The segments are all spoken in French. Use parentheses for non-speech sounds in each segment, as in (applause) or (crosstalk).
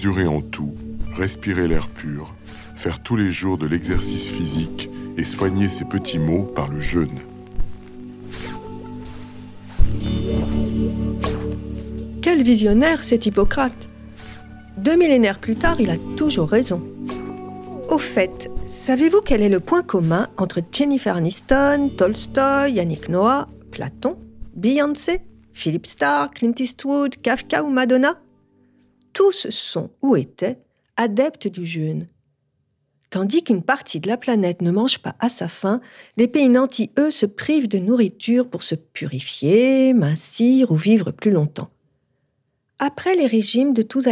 mesuré en tout, respirer l'air pur, faire tous les jours de l'exercice physique et soigner ses petits maux par le jeûne. Quel visionnaire cet Hippocrate Deux millénaires plus tard, il a toujours raison. Au fait, savez-vous quel est le point commun entre Jennifer Aniston, Tolstoy, Yannick Noah, Platon, Beyoncé, Philip Starr, Clint Eastwood, Kafka ou Madonna? Tous sont ou étaient adeptes du jeûne. Tandis qu'une partie de la planète ne mange pas à sa faim, les pays nantis, eux, se privent de nourriture pour se purifier, mincir ou vivre plus longtemps. Après les régimes de tous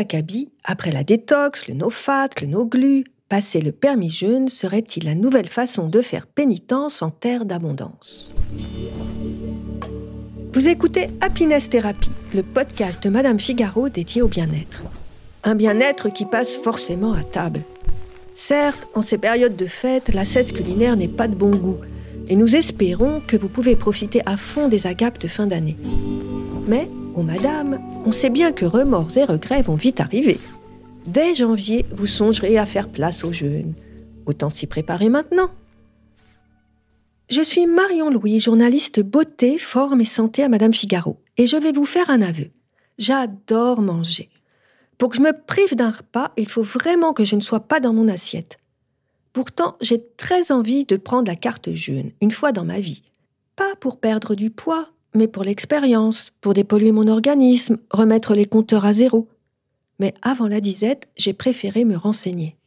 après la détox, le no-fat, le no-glu, passer le permis jeûne serait-il la nouvelle façon de faire pénitence en terre d'abondance? Vous écoutez Happiness Therapy, le podcast de Madame Figaro dédié au bien-être. Un bien-être qui passe forcément à table. Certes, en ces périodes de fête, la cesse culinaire n'est pas de bon goût, et nous espérons que vous pouvez profiter à fond des agapes de fin d'année. Mais, oh madame, on sait bien que remords et regrets vont vite arriver. Dès janvier, vous songerez à faire place au jeûne. Autant s'y préparer maintenant. Je suis Marion Louis, journaliste beauté, forme et santé à Madame Figaro, et je vais vous faire un aveu. J'adore manger. Pour que je me prive d'un repas, il faut vraiment que je ne sois pas dans mon assiette. Pourtant, j'ai très envie de prendre la carte jeûne, une fois dans ma vie. Pas pour perdre du poids, mais pour l'expérience, pour dépolluer mon organisme, remettre les compteurs à zéro. Mais avant la disette, j'ai préféré me renseigner.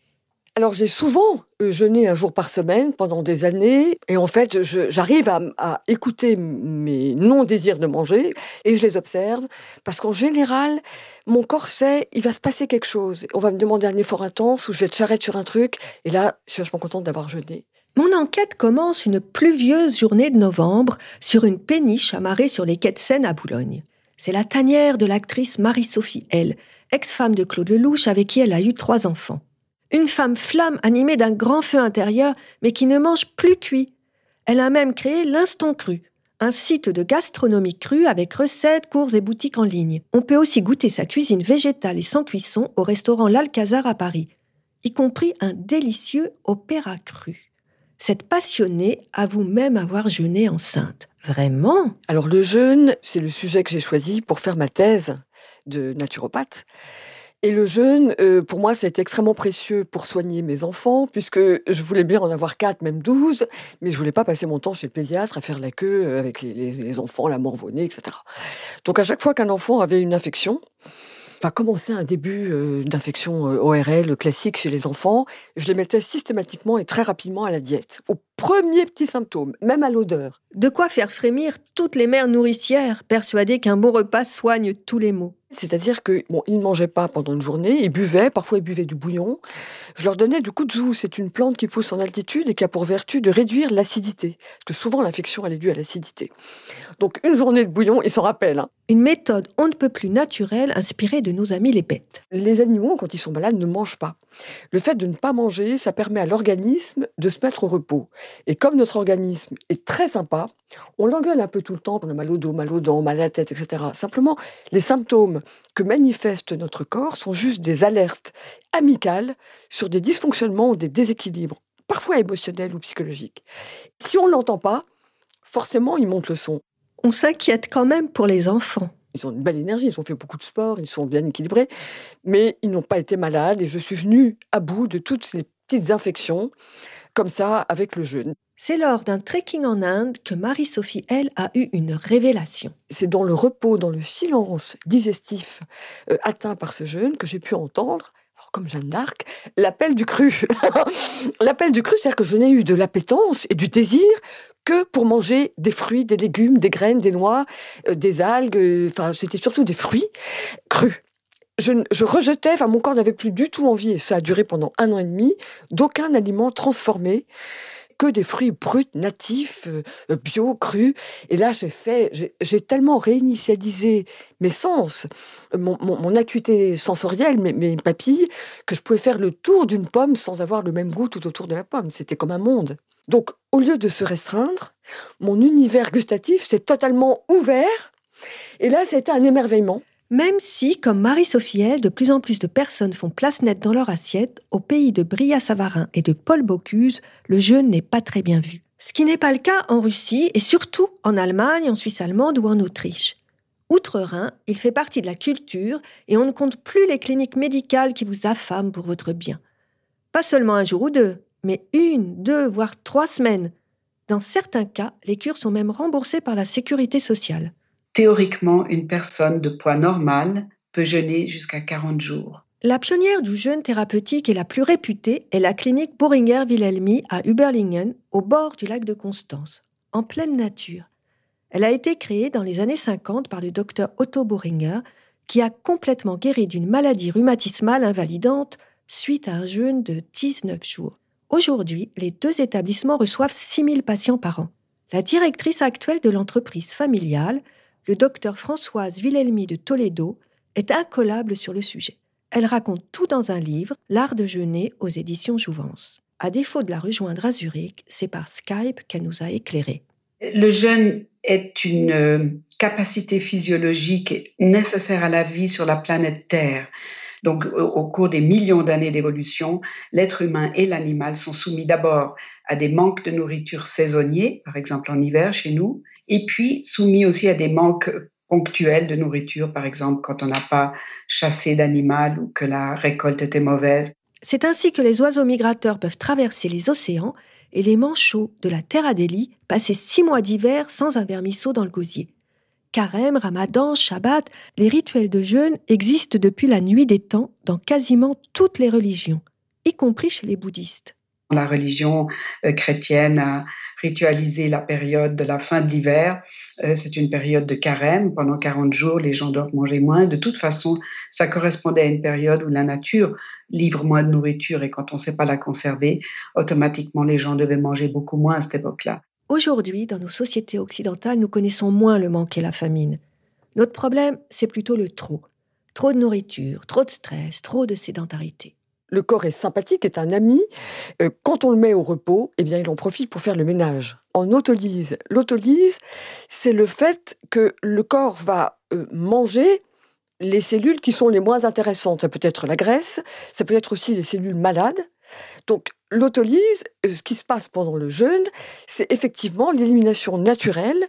Alors j'ai souvent euh, jeûné un jour par semaine pendant des années et en fait j'arrive à, écouter mes non-désirs de manger et je les observe parce qu'en général mon corps sait il va se passer quelque chose. On va me demander un effort intense ou je vais être charrette sur un truc et là je suis vachement contente d'avoir jeûné. Mon enquête commence une pluvieuse journée de novembre sur une péniche amarrée sur les quais de Seine à Boulogne. C'est la tanière de l'actrice Marie-Sophie L, ex-femme de Claude Lelouch avec qui elle a eu trois enfants. Une femme flamme animée d'un grand feu intérieur, mais qui ne mange plus cuit. Elle a même créé l'Instant Cru, un site de gastronomie crue avec recettes, cours et boutiques en ligne. On peut aussi goûter sa cuisine végétale et sans cuisson au restaurant L'Alcazar à Paris, y compris un délicieux opéra cru. Cette passionnée avoue même avoir jeûné enceinte. Vraiment? Alors le jeûne, c'est le sujet que j'ai choisi pour faire ma thèse de naturopathe. Et le jeûne, euh, pour moi, ça a été extrêmement précieux pour soigner mes enfants, puisque je voulais bien en avoir quatre, même douze, mais je voulais pas passer mon temps chez le pédiatre à faire la queue euh, avec les, enfants, la morvonnée, etc. Donc à chaque fois qu'un enfant avait une infection, va commencer un début euh, d'infection ORL classique chez les enfants, je les mettais systématiquement et très rapidement à la diète, premier petit symptôme, même à l'odeur. De quoi faire frémir toutes les mères nourricières, persuadées qu'un bon repas soigne tous les maux. C'est-à-dire que bon, ils ne mangeaient pas pendant une journée, ils buvaient, parfois ils buvaient du bouillon. Je leur donnais du kudzu, c'est une plante qui pousse en altitude et qui a pour vertu de réduire l'acidité. Parce que souvent l'infection elle est due à l'acidité. Donc une journée de bouillon, ils s'en rappellent. Hein. Une méthode on ne peut plus naturelle, inspirée de nos amis les bêtes. Les animaux, quand ils sont malades, ne mangent pas. Le fait de ne pas manger, ça permet à l'organisme de se mettre au repos. Et comme notre organisme est très sympa, on l'engueule un peu tout le temps, on a mal au dos, mal aux dents, mal à la tête, etc. Simplement, les symptômes que manifeste notre corps sont juste des alertes amicales sur des dysfonctionnements ou des déséquilibres, parfois émotionnels ou psychologiques. Si on ne l'entend pas, forcément, il monte le son. On s'inquiète quand même pour les enfants. Ils ont une belle énergie, ils ont fait beaucoup de sport, ils sont bien équilibrés, mais ils n'ont pas été malades et je suis venue à bout de toutes ces petites infections comme ça avec le jeûne. C'est lors d'un trekking en Inde que Marie-Sophie, elle, a eu une révélation. C'est dans le repos, dans le silence digestif euh, atteint par ce jeûne que j'ai pu entendre comme Jeanne d'Arc, l'appel du cru. (laughs) l'appel du cru, c'est-à-dire que je n'ai eu de l'appétence et du désir que pour manger des fruits, des légumes, des graines, des noix, euh, des algues, euh, enfin c'était surtout des fruits crus je, rejetais, enfin mon corps n'avait plus du tout envie, et ça a duré pendant un an et demi, d'aucun aliment transformé que des fruits bruts, natifs, euh, bio, crus. Et là, j'ai fait, j'ai tellement réinitialisé mes sens, mon, acuité sensorielle, mes, mes, papilles, que je pouvais faire le tour d'une pomme sans avoir le même goût tout autour de la pomme. C'était comme un monde. Donc, au lieu de se restreindre, mon univers gustatif s'est totalement ouvert. Et là, c'était un émerveillement. Même si, comme Marie-Sophie de plus en plus de personnes font place nette dans leur assiette, au pays de Bria-Savarin et de Paul Bocuse, le jeûne n'est pas très bien vu. Ce qui n'est pas le cas en Russie et surtout en Allemagne, en Suisse allemande ou en Autriche. Outre-Rhin, il fait partie de la culture et on ne compte plus les cliniques médicales qui vous affament pour votre bien. Pas seulement un jour ou deux, mais une, deux, voire trois semaines. Dans certains cas, les cures sont même remboursées par la sécurité sociale. Théoriquement, une personne de poids normal peut jeûner jusqu'à 40 jours. La pionnière du jeûne thérapeutique et la plus réputée est la clinique Boehringer Wilhelmi à Überlingen, au bord du lac de Constance, en pleine nature. Elle a été créée dans les années 50 par le docteur Otto Boehringer, qui a complètement guéri d'une maladie rhumatismale invalidante suite à un jeûne de 19 jours. Aujourd'hui, les deux établissements reçoivent 6000 patients par an. La directrice actuelle de l'entreprise familiale, le docteur Françoise Wilhelmi de Toledo est incollable sur le sujet. Elle raconte tout dans un livre, L'art de jeûner aux éditions Jouvence. À défaut de la rejoindre à Zurich, c'est par Skype qu'elle nous a éclairés. Le jeûne est une euh, capacité physiologique nécessaire à la vie sur la planète Terre. Donc, au cours des millions d'années d'évolution, l'être humain et l'animal sont soumis d'abord à des manques de nourriture saisonniers, par exemple en hiver chez nous, et puis soumis aussi à des manques ponctuels de nourriture, par exemple quand on n'a pas chassé d'animal ou que la récolte était mauvaise. C'est ainsi que les oiseaux migrateurs peuvent traverser les océans et les manchots de la Terre Adélie passer six mois d'hiver sans un vermisseau dans le gosier. Carême, Ramadan, Shabbat, les rituels de jeûne existent depuis la nuit des temps dans quasiment toutes les religions, y compris chez les bouddhistes. La religion euh, chrétienne a ritualisé la période de la fin de l'hiver. Euh, c'est une période de carême. Pendant 40 jours, les gens doivent manger moins. De toute façon, ça correspondait à une période où la nature livre moins de nourriture et quand on ne sait pas la conserver, automatiquement, les gens devaient manger beaucoup moins à cette époque-là. Aujourd'hui, dans nos sociétés occidentales, nous connaissons moins le manque et la famine. Notre problème, c'est plutôt le trop. Trop de nourriture, trop de stress, trop de sédentarité le corps est sympathique, est un ami. Euh, quand on le met au repos, eh bien, il en profite pour faire le ménage. En autolyse, l'autolyse, c'est le fait que le corps va euh, manger les cellules qui sont les moins intéressantes. Ça peut être la graisse, ça peut être aussi les cellules malades. Donc, l'autolyse, euh, ce qui se passe pendant le jeûne, c'est effectivement l'élimination naturelle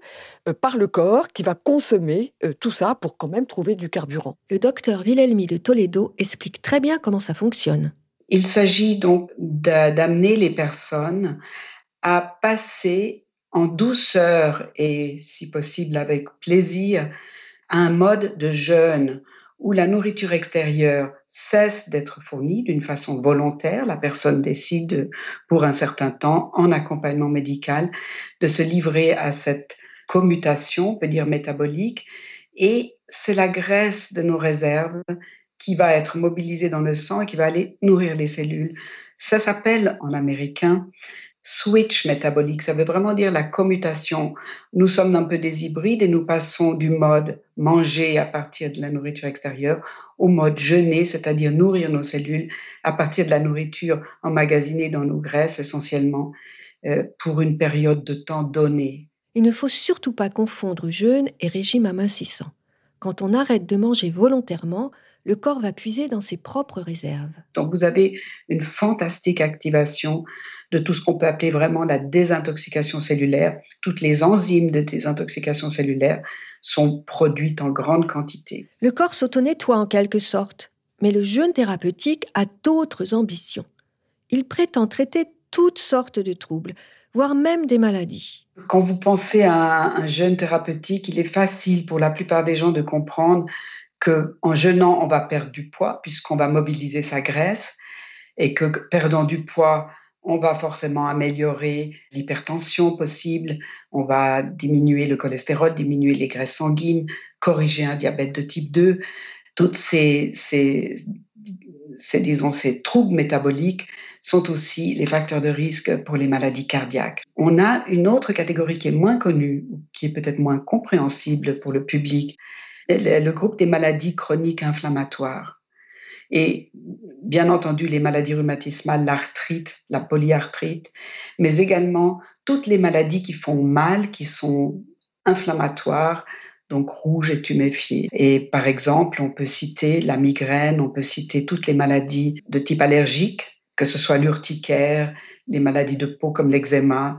euh, par le corps qui va consommer euh, tout ça pour quand même trouver du carburant. Le docteur Wilhelmi de Toledo explique très bien comment ça fonctionne. Il s'agit donc d'amener les personnes à passer en douceur et si possible avec plaisir à un mode de jeûne où la nourriture extérieure cesse d'être fournie d'une façon volontaire. La personne décide pour un certain temps, en accompagnement médical, de se livrer à cette commutation, on peut dire métabolique, et c'est la graisse de nos réserves qui va être mobilisée dans le sang et qui va aller nourrir les cellules. Ça s'appelle en américain switch métabolique. Ça veut vraiment dire la commutation. Nous sommes un peu des hybrides et nous passons du mode manger à partir de la nourriture extérieure au mode jeûner, c'est-à-dire nourrir nos cellules à partir de la nourriture emmagasinée dans nos graisses essentiellement euh, pour une période de temps donnée. Il ne faut surtout pas confondre jeûne et régime amincissant. Quand on arrête de manger volontairement, le corps va puiser dans ses propres réserves. Donc vous avez une fantastique activation de tout ce qu'on peut appeler vraiment la désintoxication cellulaire. Toutes les enzymes de désintoxication cellulaire sont produites en grande quantité. Le corps s'auto-nettoie en quelque sorte, mais le jeûne thérapeutique a d'autres ambitions. Il prétend traiter toutes sortes de troubles, voire même des maladies. Quand vous pensez à un, jeûne thérapeutique, il est facile pour la plupart des gens de comprendre qu'en jeûnant, on va perdre du poids puisqu'on va mobiliser sa graisse et que perdant du poids, on va forcément améliorer l'hypertension possible, on va diminuer le cholestérol, diminuer les graisses sanguines, corriger un diabète de type 2. Toutes ces, ces, disons, ces troubles métaboliques sont aussi les facteurs de risque pour les maladies cardiaques. On a une autre catégorie qui est moins connue, qui est peut-être moins compréhensible pour le public, le groupe des maladies chroniques inflammatoires. Et bien entendu, les maladies rhumatismales, l'arthrite, la polyarthrite, mais également toutes les maladies qui font mal, qui sont inflammatoires, donc rouge et tuméfié. Et par exemple, on peut citer la migraine, on peut citer toutes les maladies de type allergique, que ce soit l'urticaire, les maladies de peau comme l'eczéma.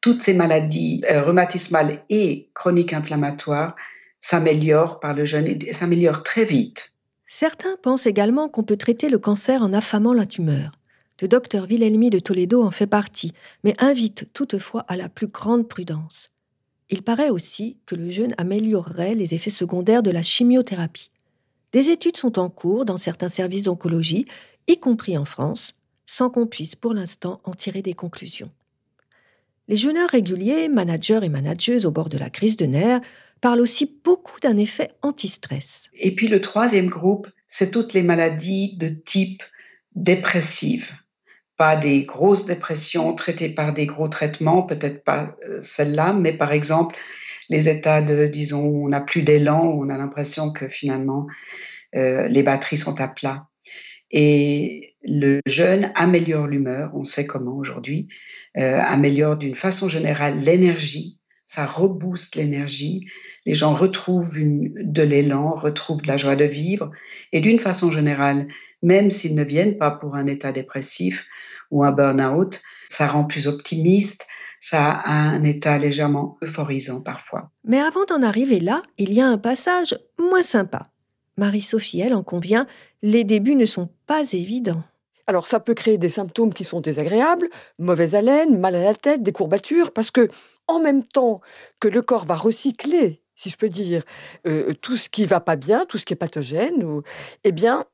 Toutes ces maladies euh, rhumatismales et chroniques inflammatoires s'améliorent par le jeûne et s'améliorent très vite. Certains pensent également qu'on peut traiter le cancer en affamant la tumeur. Le docteur Wilhelmi de Toledo en fait partie, mais invite toutefois à la plus grande prudence. Il paraît aussi que le jeûne améliorerait les effets secondaires de la chimiothérapie. Des études sont en cours dans certains services d'oncologie, y compris en France, sans qu'on puisse pour l'instant en tirer des conclusions. Les jeûneurs réguliers, managers et manageuses au bord de la crise de nerfs, parlent aussi beaucoup d'un effet anti-stress. Et puis le troisième groupe, c'est toutes les maladies de type dépressive pas des grosses dépressions traitées par des gros traitements, peut-être pas euh, celle-là, mais par exemple les états de, disons, on n'a plus d'élan, on a l'impression que finalement euh, les batteries sont à plat. Et le jeûne améliore l'humeur, on sait comment aujourd'hui, euh, améliore d'une façon générale l'énergie, ça rebooste l'énergie, les gens retrouvent de l'élan, retrouvent de la joie de vivre, et d'une façon générale, même s'ils ne viennent pas pour un état dépressif ou un burn-out, ça rend plus optimiste, ça a un état légèrement euphorisant parfois. Mais avant d'en arriver là, il y a un passage moins sympa. Marie-Sophie, elle en convient, les débuts ne sont pas évidents. Alors ça peut créer des symptômes qui sont désagréables, mauvaise haleine, mal à la tête, des courbatures, parce que en même temps que le corps va recycler, si je peux dire, euh, tout ce qui va pas bien, tout ce qui est pathogène, ou, eh bien,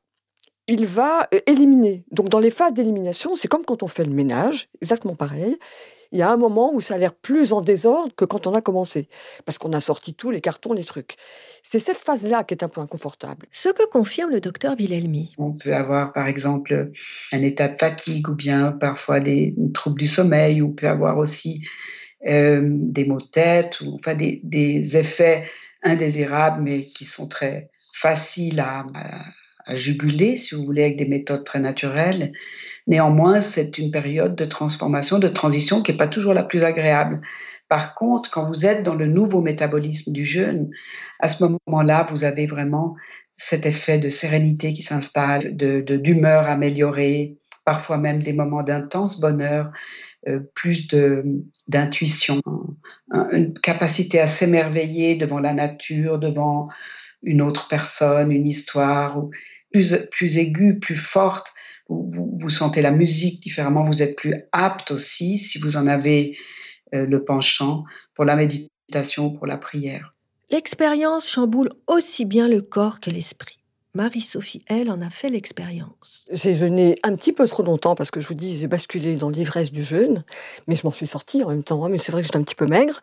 il va euh, éliminer. Donc dans les phases d'élimination, c'est comme quand on fait le ménage, exactement pareil. Il y a un moment où ça a l'air plus en désordre que quand on a commencé, parce qu'on a sorti tous les cartons, les trucs. C'est cette phase-là qui est un peu inconfortable. Ce que confirme le docteur Wilhelmi. On peut avoir par exemple un état de fatigue ou bien parfois des troubles du sommeil, ou on peut avoir aussi euh, des maux de tête, ou enfin des, effets indésirables mais qui sont très faciles à, juguler, si vous voulez, avec des méthodes très naturelles. Néanmoins, c'est une période de transformation, de transition qui n'est pas toujours la plus agréable. Par contre, quand vous êtes dans le nouveau métabolisme du jeûne, à ce moment-là, vous avez vraiment cet effet de sérénité qui s'installe, de d'humeur améliorée, parfois même des moments d'intense bonheur, plus d'intuition, une capacité à s'émerveiller devant la nature, devant une autre personne, une histoire, plus, plus aiguë, plus forte. Vous, vous, sentez la musique différemment, vous êtes plus apte aussi, si vous en avez euh, le penchant, pour la méditation, pour la prière. L'expérience chamboule aussi bien le corps que l'esprit. Marie-Sophie, elle, en a fait l'expérience. J'ai jeûné un petit peu trop longtemps parce que je vous dis, j'ai basculé dans l'ivresse du jeûne, mais je m'en suis sortie en même temps. Hein, mais c'est vrai que j'étais un petit peu maigre,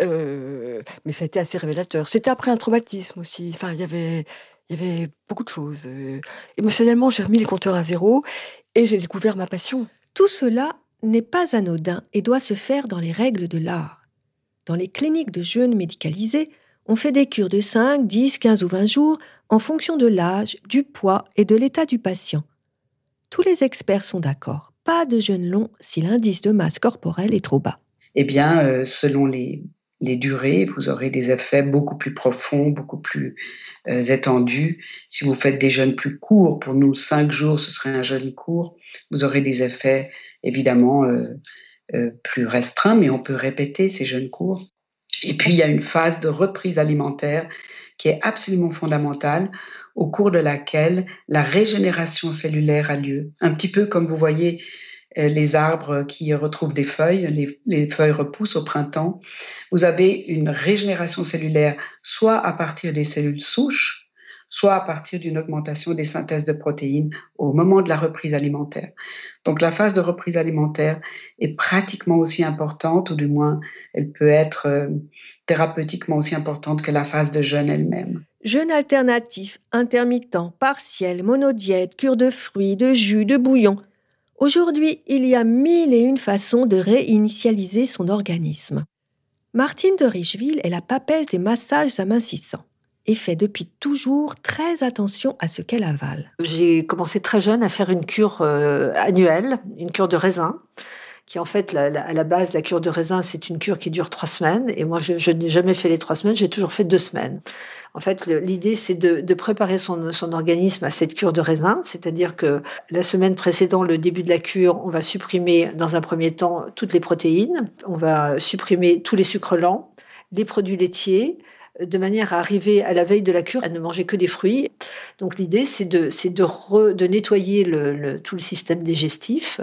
euh, mais ça a été assez révélateur. C'était après un traumatisme aussi. Enfin, il y avait, il y avait beaucoup de choses. Euh, émotionnellement, j'ai remis les compteurs à zéro et j'ai découvert ma passion. Tout cela n'est pas anodin et doit se faire dans les règles de l'art. Dans les cliniques de jeûne médicalisées, on fait des cures de 5, 10, 15 ou 20 jours en fonction de l'âge, du poids et de l'état du patient. Tous les experts sont d'accord. Pas de jeûne long si l'indice de masse corporelle est trop bas. Eh bien, euh, selon les, durées, vous aurez des effets beaucoup plus profonds, beaucoup plus euh, étendus. Si vous faites des jeûnes plus courts, pour nous, cinq jours, ce serait un jeûne court, vous aurez des effets évidemment euh, plus restreints, mais on peut répéter ces jeûnes courts. Et puis, il y a une phase de reprise alimentaire qui est absolument fondamentale, au cours de laquelle la régénération cellulaire a lieu. Un petit peu comme vous voyez euh, les arbres qui retrouvent des feuilles, les, les, feuilles repoussent au printemps. Vous avez une régénération cellulaire soit à partir des cellules souches, soit à partir d'une augmentation des synthèses de protéines au moment de la reprise alimentaire. Donc la phase de reprise alimentaire est pratiquement aussi importante, ou du moins elle peut être euh, thérapeutiquement aussi importante que la phase de jeûne elle-même. Jeûne alternatif, intermittent, partiel, monodiète, cure de fruits, de jus, de bouillon. Aujourd'hui, il y a mille et une façons de réinitialiser son organisme. Martine de Richeville est la papesse des massages amincissants et fait depuis toujours très attention à ce qu'elle avale. J'ai commencé très jeune à faire une cure euh, annuelle, une cure de raisin, qui en fait, à la base, la cure de raisin, c'est une cure qui dure trois semaines. Et moi, je, n'ai jamais fait les trois semaines, j'ai toujours fait deux semaines. En fait, l'idée, c'est de, préparer son, son, organisme à cette cure de raisin, c'est-à-dire que la semaine précédant le début de la cure, on va supprimer dans un premier temps toutes les protéines, on va supprimer tous les sucres lents, les produits laitiers, de manière à arriver à la veille de la cure à ne manger que des fruits. Donc l'idée, c'est de, c'est de, de nettoyer le, tout le système digestif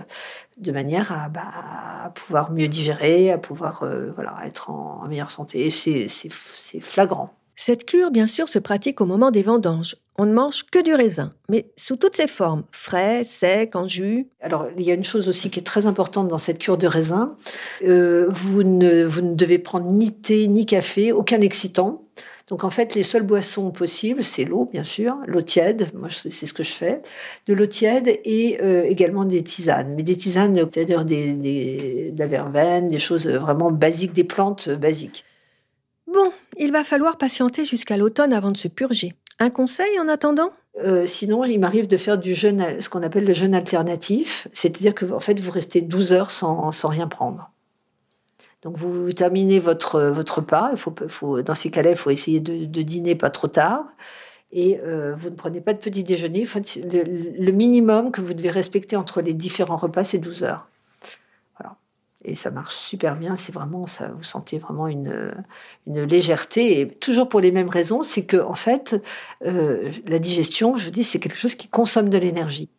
de manière à, bah, pouvoir mieux digérer, à pouvoir euh, voilà, être en, en meilleure santé. Et c'est, c'est, c'est flagrant. Cette cure, bien sûr, se pratique au moment des vendanges. On ne mange que du raisin, mais sous toutes ses formes, frais, sec, en jus. Alors, il y a une chose aussi qui est très importante dans cette cure de raisin. Euh, vous, ne, vous ne devez prendre ni thé, ni café, aucun excitant. Donc en fait, les seules boissons possibles, c'est l'eau, bien sûr, l'eau tiède, moi c'est ce que je fais, de l'eau tiède et euh, également des tisanes. Mais des tisanes, c'est-à-dire des, des, de la verveine, des choses vraiment basiques, des plantes basiques. Bon, il va falloir patienter jusqu'à l'automne avant de se purger. Un conseil en attendant? Euh, sinon, il m'arrive de faire du jeûne, ce qu'on appelle le jeûne alternatif, c'est-à-dire que en fait, vous restez 12 heures sans, rien prendre. Donc, vous, terminez votre, votre repas. Il faut, dans ces cas-là, il faut essayer de, dîner pas trop tard. Et euh, vous ne prenez pas de petit déjeuner. le, minimum que vous devez respecter entre les différents repas, c'est 12 heures et ça marche super bien. C'est vraiment, ça, vous sentez vraiment une, légèreté et toujours pour les mêmes raisons. C'est que en fait, euh, la digestion, je vous dis, c'est quelque chose qui consomme de l'énergie.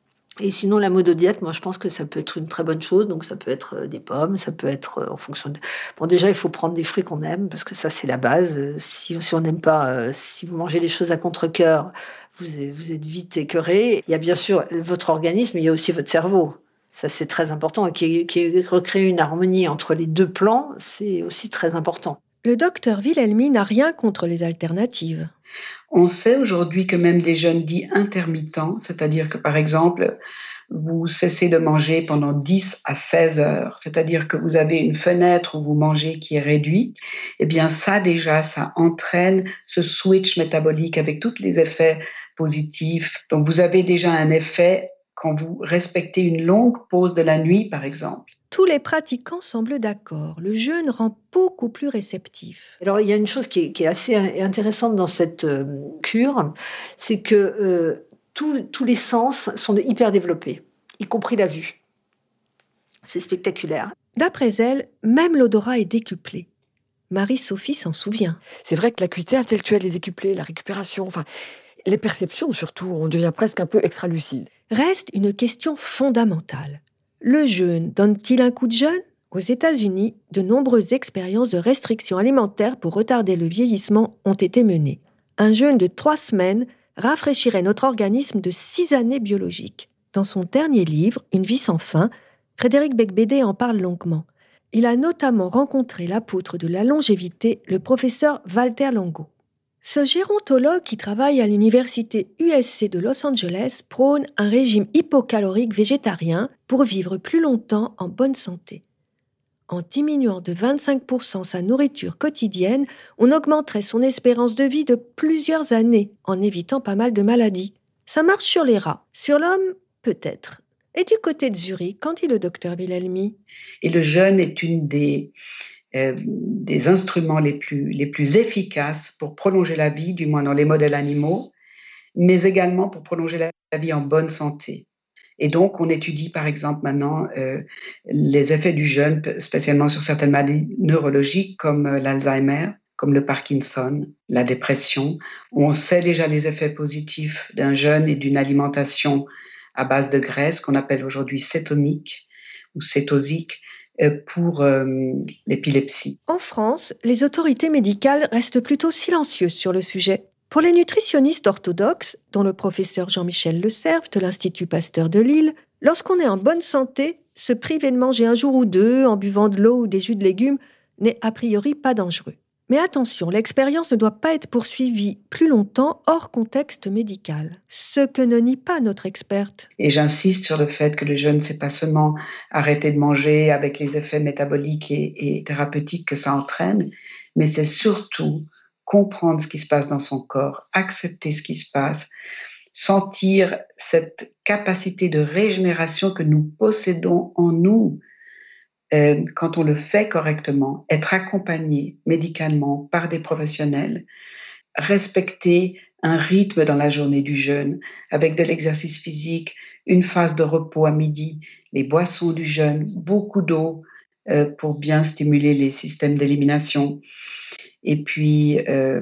Et sinon, la diète, moi, je pense que ça peut être une très bonne chose. Donc, ça peut être euh, des pommes, ça peut être euh, en fonction de. Bon, déjà, il faut prendre des fruits qu'on aime parce que ça, c'est la base. Si, si on n'aime pas, si vous mangez les choses à contre-cœur, vous, vous êtes vite écœuré. Il y a bien sûr votre organisme, mais il y a aussi votre cerveau. Ça, c'est très important. Qui, qui recréer une harmonie entre les deux plans, c'est aussi très important. Le docteur Wilhelmi n'a rien contre les alternatives. On sait aujourd'hui que même des jeunes dits intermittents, c'est-à-dire que par exemple, vous cessez de manger pendant 10 à 16 heures, c'est-à-dire que vous avez une fenêtre où vous mangez qui est réduite, eh bien ça déjà, ça entraîne ce switch métabolique avec tous les effets positifs. Donc vous avez déjà un effet quand vous respectez une longue pause de la nuit, par exemple. Tous les pratiquants semblent d'accord. Le jeûne rend beaucoup plus réceptif. Alors, il y a une chose qui est, assez intéressante dans cette euh, cure, c'est que euh, tous les sens sont hyper développés, y compris la vue. C'est spectaculaire. D'après elle, même l'odorat est décuplé. Marie-Sophie s'en souvient. C'est vrai que l'acuité intellectuelle est décuplée, la récupération, enfin, les perceptions surtout, on devient presque un peu extra-lucide. Reste une question fondamentale. Le jeûne donne-t-il un coup de jeûne? Aux États-Unis, de nombreuses expériences de restrictions alimentaires pour retarder le vieillissement ont été menées. Un jeûne de trois semaines rafraîchirait notre organisme de six années biologiques. Dans son dernier livre, Une vie sans fin, Frédéric Becbédé en parle longuement. Il a notamment rencontré l'apôtre de la longévité, le professeur Walter Longo. Ce gérontologue qui travaille à l'université USC de Los Angeles prône un régime hypocalorique végétarien pour vivre plus longtemps en bonne santé. En diminuant de 25% sa nourriture quotidienne, on augmenterait son espérance de vie de plusieurs années en évitant pas mal de maladies. Ça marche sur les rats. Sur l'homme, peut-être. Et du côté de Zurich, quand dit le docteur Wilhelmi? Et le jeûne est une des, des instruments les plus, les plus efficaces pour prolonger la vie, du moins dans les modèles animaux, mais également pour prolonger la vie en bonne santé. Et donc, on étudie par exemple maintenant euh, les effets du jeûne, spécialement sur certaines maladies neurologiques comme euh, l'Alzheimer, comme le Parkinson, la dépression. On sait déjà les effets positifs d'un jeûne et d'une alimentation à base de graisse qu'on appelle aujourd'hui cétonique ou cétosique, euh, pour euh. En France, les autorités médicales restent plutôt silencieuses sur le sujet. Pour les nutritionnistes orthodoxes, dont le professeur Jean-Michel Le Cerf de l'Institut Pasteur de Lille, lorsqu'on est en bonne santé, se priver de manger un jour ou deux en buvant de l'eau ou des jus de légumes n'est a priori pas dangereux. Mais attention, l'expérience ne doit pas être poursuivie plus longtemps hors contexte médical, ce que ne nie pas notre experte. Et j'insiste sur le fait que le jeûne, c'est pas seulement arrêter de manger avec les effets métaboliques et, et thérapeutiques que ça entraîne, mais c'est surtout comprendre ce qui se passe dans son corps, accepter ce qui se passe, sentir cette capacité de régénération que nous possédons en nous euh, quand on le fait correctement, être accompagné médicalement par des professionnels, respecter un rythme dans la journée du jeûne avec de l'exercice physique, une phase de repos à midi, les boissons du jeûne, beaucoup d'eau euh, pour bien stimuler les systèmes d'élimination. Et puis, euh,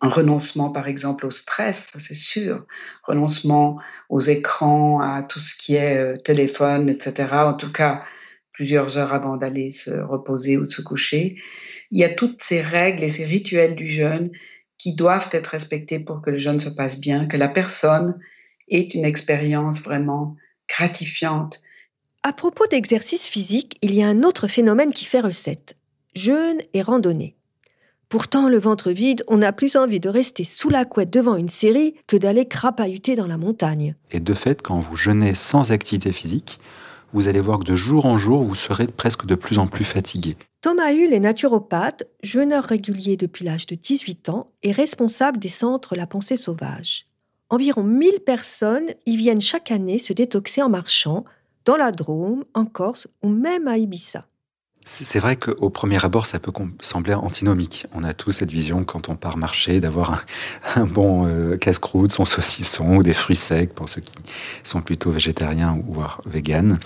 un renoncement, par exemple, au stress, c'est sûr. Renoncement aux écrans, à tout ce qui est téléphone, etc. En tout cas, plusieurs heures avant d'aller se reposer ou de se coucher. Il y a toutes ces règles et ces rituels du jeûne qui doivent être respectés pour que le jeûne se passe bien, que la personne ait une expérience vraiment gratifiante. À propos d'exercice physique, il y a un autre phénomène qui fait recette. Jeûne et randonnée. Pourtant, le ventre vide, on a plus envie de rester sous la couette devant une série que d'aller crapahuter dans la montagne. Et de fait, quand vous jeûnez sans activité physique, vous allez voir que de jour en jour, vous serez presque de plus en plus fatigué. Thomas Hull est naturopathe, jeûneur régulier depuis l'âge de 18 ans et responsable des centres La Pensée Sauvage. Environ 1000 personnes y viennent chaque année se détoxer en marchant, dans la Drôme, en Corse ou même à Ibiza. C'est vrai qu'au premier abord, ça peut sembler antinomique. On a tous cette vision quand on part marcher d'avoir (laughs) un, bon euh, casse-croûte, son saucisson ou des fruits secs pour ceux qui sont plutôt végétariens ou voire véganes.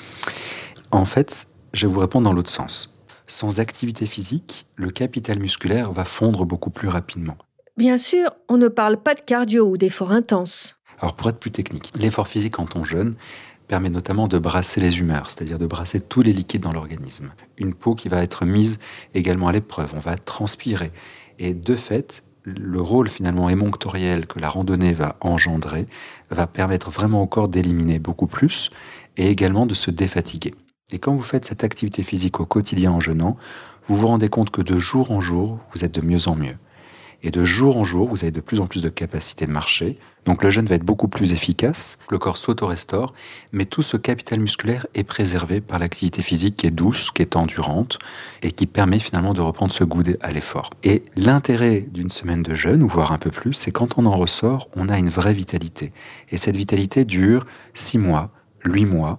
En fait, je vais vous répondre dans l'autre sens. Sans activité physique, le capital musculaire va fondre beaucoup plus rapidement. Bien sûr, on ne parle pas de cardio ou d'effort intense. Alors pour être plus technique, l'effort physique quand on jeûne, permet notamment de brasser les humeurs, c'est-à-dire de brasser tous les liquides dans l'organisme. Une peau qui va être mise également à l'épreuve, on va transpirer. Et de fait, le rôle finalement émonctoriel que la randonnée va engendrer va permettre vraiment au corps d'éliminer beaucoup plus et également de se défatiguer. Et quand vous faites cette activité physique au quotidien en jeûnant, vous vous rendez compte que de jour en jour, vous êtes de mieux en mieux. Et de jour en jour, vous avez de plus en plus de capacité de marcher. Donc le jeûne va être beaucoup plus efficace, le corps s'auto-restaure, mais tout ce capital musculaire est préservé par l'activité physique qui est douce, qui est endurante, et qui permet finalement de reprendre ce goût à l'effort. Et l'intérêt d'une semaine de jeûne, ou voire un peu plus, c'est quand on en ressort, on a une vraie vitalité. Et cette vitalité dure six mois, huit mois,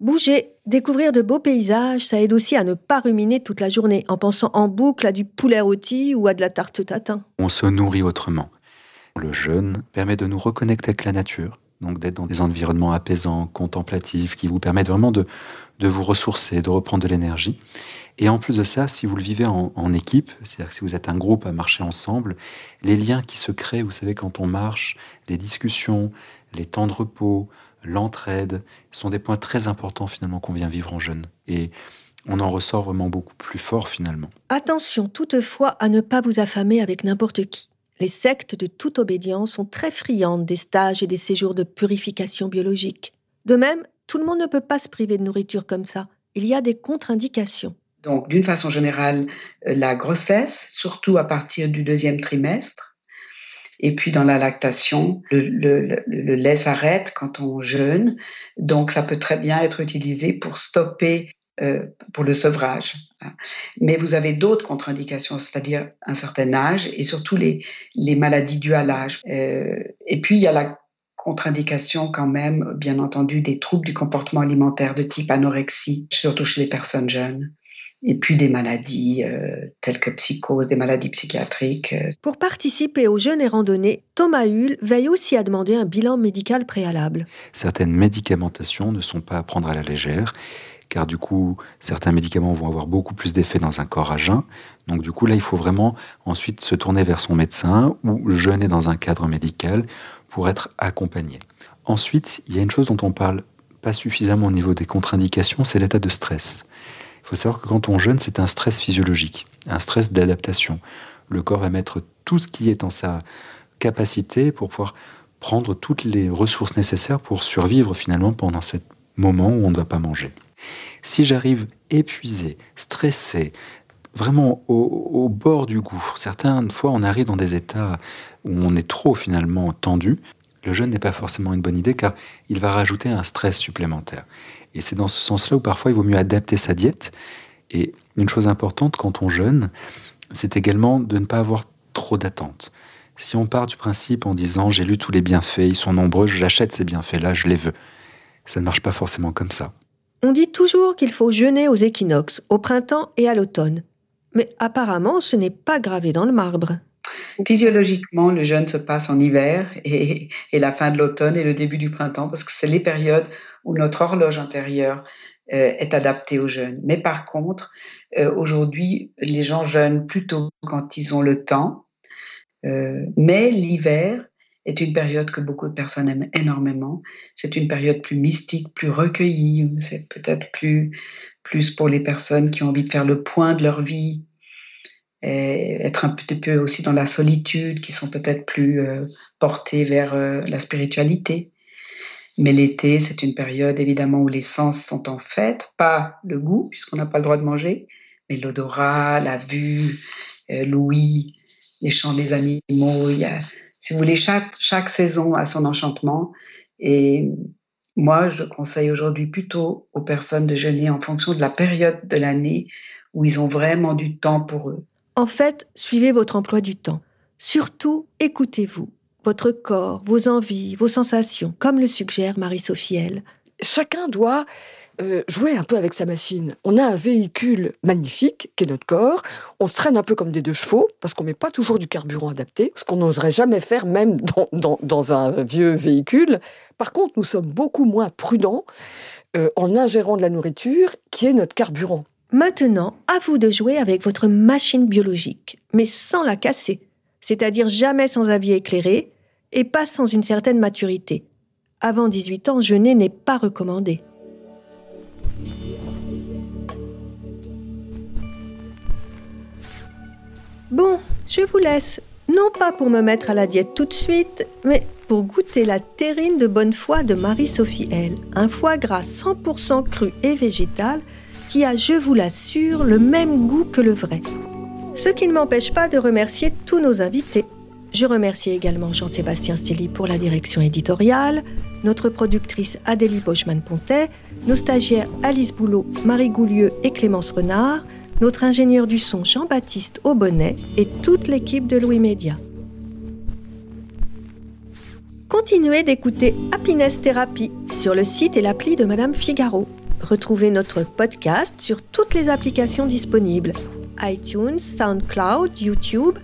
Bouger, découvrir de beaux paysages, ça aide aussi à ne pas ruminer toute la journée en pensant en boucle à du poulet rôti ou à de la tarte tatin. On se nourrit autrement. Le jeûne permet de nous reconnecter avec la nature, donc d'être dans des environnements apaisants, contemplatifs, qui vous permettent vraiment de, de vous ressourcer, de reprendre de l'énergie. Et en plus de ça, si vous le vivez en, en équipe, c'est-à-dire si vous êtes un groupe à marcher ensemble, les liens qui se créent, vous savez, quand on marche, les discussions, les temps de repos, l'entraide sont des points très importants finalement qu'on vient vivre en jeune. Et on en ressort vraiment beaucoup plus fort finalement. Attention toutefois à ne pas vous affamer avec n'importe qui. Les sectes de toute obédience sont très friandes des stages et des séjours de purification biologique. De même, tout le monde ne peut pas se priver de nourriture comme ça. Il y a des contre-indications. Donc, d'une façon générale, euh, la grossesse, surtout à partir du deuxième trimestre, et puis dans la lactation, le, lait s'arrête quand on jeûne. Donc ça peut très bien être utilisé pour stopper, euh, pour le sevrage. Mais vous avez d'autres contre-indications, c'est-à-dire un certain âge et surtout les, les maladies dues à l'âge. Euh, et puis il y a la contre-indication quand même, bien entendu, des troubles du comportement alimentaire de type anorexie, surtout chez les personnes jeunes et puis des maladies euh, telles que psychose, des maladies psychiatriques. Euh. Pour participer aux jeunes et randonnées, Thomas Hull veille aussi à demander un bilan médical préalable. Certaines médicamentations ne sont pas à prendre à la légère, car du coup, certains médicaments vont avoir beaucoup plus d'effet dans un corps à jeun. Donc du coup, là, il faut vraiment ensuite se tourner vers son médecin ou jeûner dans un cadre médical pour être accompagné. Ensuite, il y a une chose dont on parle pas suffisamment au niveau des contre-indications, c'est l'état de stress. Il faut savoir que quand on jeûne, c'est un stress physiologique, un stress d'adaptation. Le corps va mettre tout ce qui est en sa capacité pour pouvoir prendre toutes les ressources nécessaires pour survivre finalement pendant ce moment où on ne va pas manger. Si j'arrive épuisé, stressé, vraiment au, au, bord du gouffre, certaines fois on arrive dans des états où on est trop finalement tendu, le jeûne n'est pas forcément une bonne idée car il va rajouter un stress supplémentaire. Et c'est dans ce sens-là où parfois il vaut mieux adapter sa diète. Et une chose importante quand on jeûne, c'est également de ne pas avoir trop d'attentes. Si on part du principe en disant j'ai lu tous les bienfaits, ils sont nombreux, j'achète ces bienfaits-là, je les veux, ça ne marche pas forcément comme ça. On dit toujours qu'il faut jeûner aux équinoxes, au printemps et à l'automne. Mais apparemment, ce n'est pas gravé dans le marbre. Physiologiquement, le jeûne se passe en hiver et, la fin de l'automne et le début du printemps parce que c'est les périodes où notre horloge intérieure euh, est adaptée au jeûne. Mais par contre, euh, aujourd'hui, les gens jeûnent plutôt quand ils ont le temps. Euh, mais l'hiver est une période que beaucoup de personnes aiment énormément. C'est une période plus mystique, plus recueillie. C'est peut-être plus, plus pour les personnes qui ont envie de faire le point de leur vie, être un petit peu aussi dans la solitude, qui sont peut-être plus euh, portés vers euh, la spiritualité. Mais l'été, c'est une période évidemment où les sens sont en fête, pas le goût, puisqu'on n'a pas le droit de manger, mais l'odorat, la vue, euh, l'ouïe, les chants des animaux. Il y a, si vous voulez, chaque, chaque saison a son enchantement. Et moi, je conseille aujourd'hui plutôt aux personnes de jeûner en fonction de la période de l'année où ils ont vraiment du temps pour eux. En fait, suivez votre emploi du temps. Surtout, écoutez-vous, votre corps, vos envies, vos sensations, comme le suggère Marie-Sophielle. Chacun doit euh, jouer un peu avec sa machine. On a un véhicule magnifique qui est notre corps. On se traîne un peu comme des deux chevaux parce qu'on met pas toujours du carburant adapté, ce qu'on n'oserait jamais faire même (laughs) dans, un vieux véhicule. Par contre, nous sommes beaucoup moins prudents euh, en ingérant de la nourriture qui est notre carburant. Maintenant, à vous de jouer avec votre machine biologique, mais sans la casser, c'est-à-dire jamais sans avis éclairé et pas sans une certaine maturité. Avant 18 ans, jeûner n'est pas recommandé. Bon, je vous laisse, non pas pour me mettre à la diète tout de suite, mais pour goûter la terrine de bonne foi de Marie-Sophie L, un foie gras 100% cru et végétal qui a, je vous l'assure, le même goût que le vrai. Ce qui ne m'empêche pas de remercier tous nos invités. Je remercie également Jean-Sébastien Stelly pour la direction éditoriale, notre productrice Adélie Boschman-Pontet, nos stagiaires Alice Boulot, Marie Goulieu et Clémence Renard, notre ingénieur du son Jean-Baptiste Aubonnet et toute l'équipe de Louis Média. Continuez d'écouter Happiness Therapy sur le site et l'appli de Madame Figaro. Retrouvez notre podcast sur toutes les applications disponibles iTunes, SoundCloud, YouTube.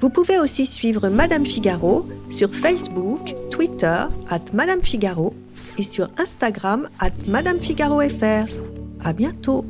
Vous pouvez aussi suivre Madame Figaro sur Facebook, Twitter, at Madame Figaro et sur Instagram, at Madame. À bientôt!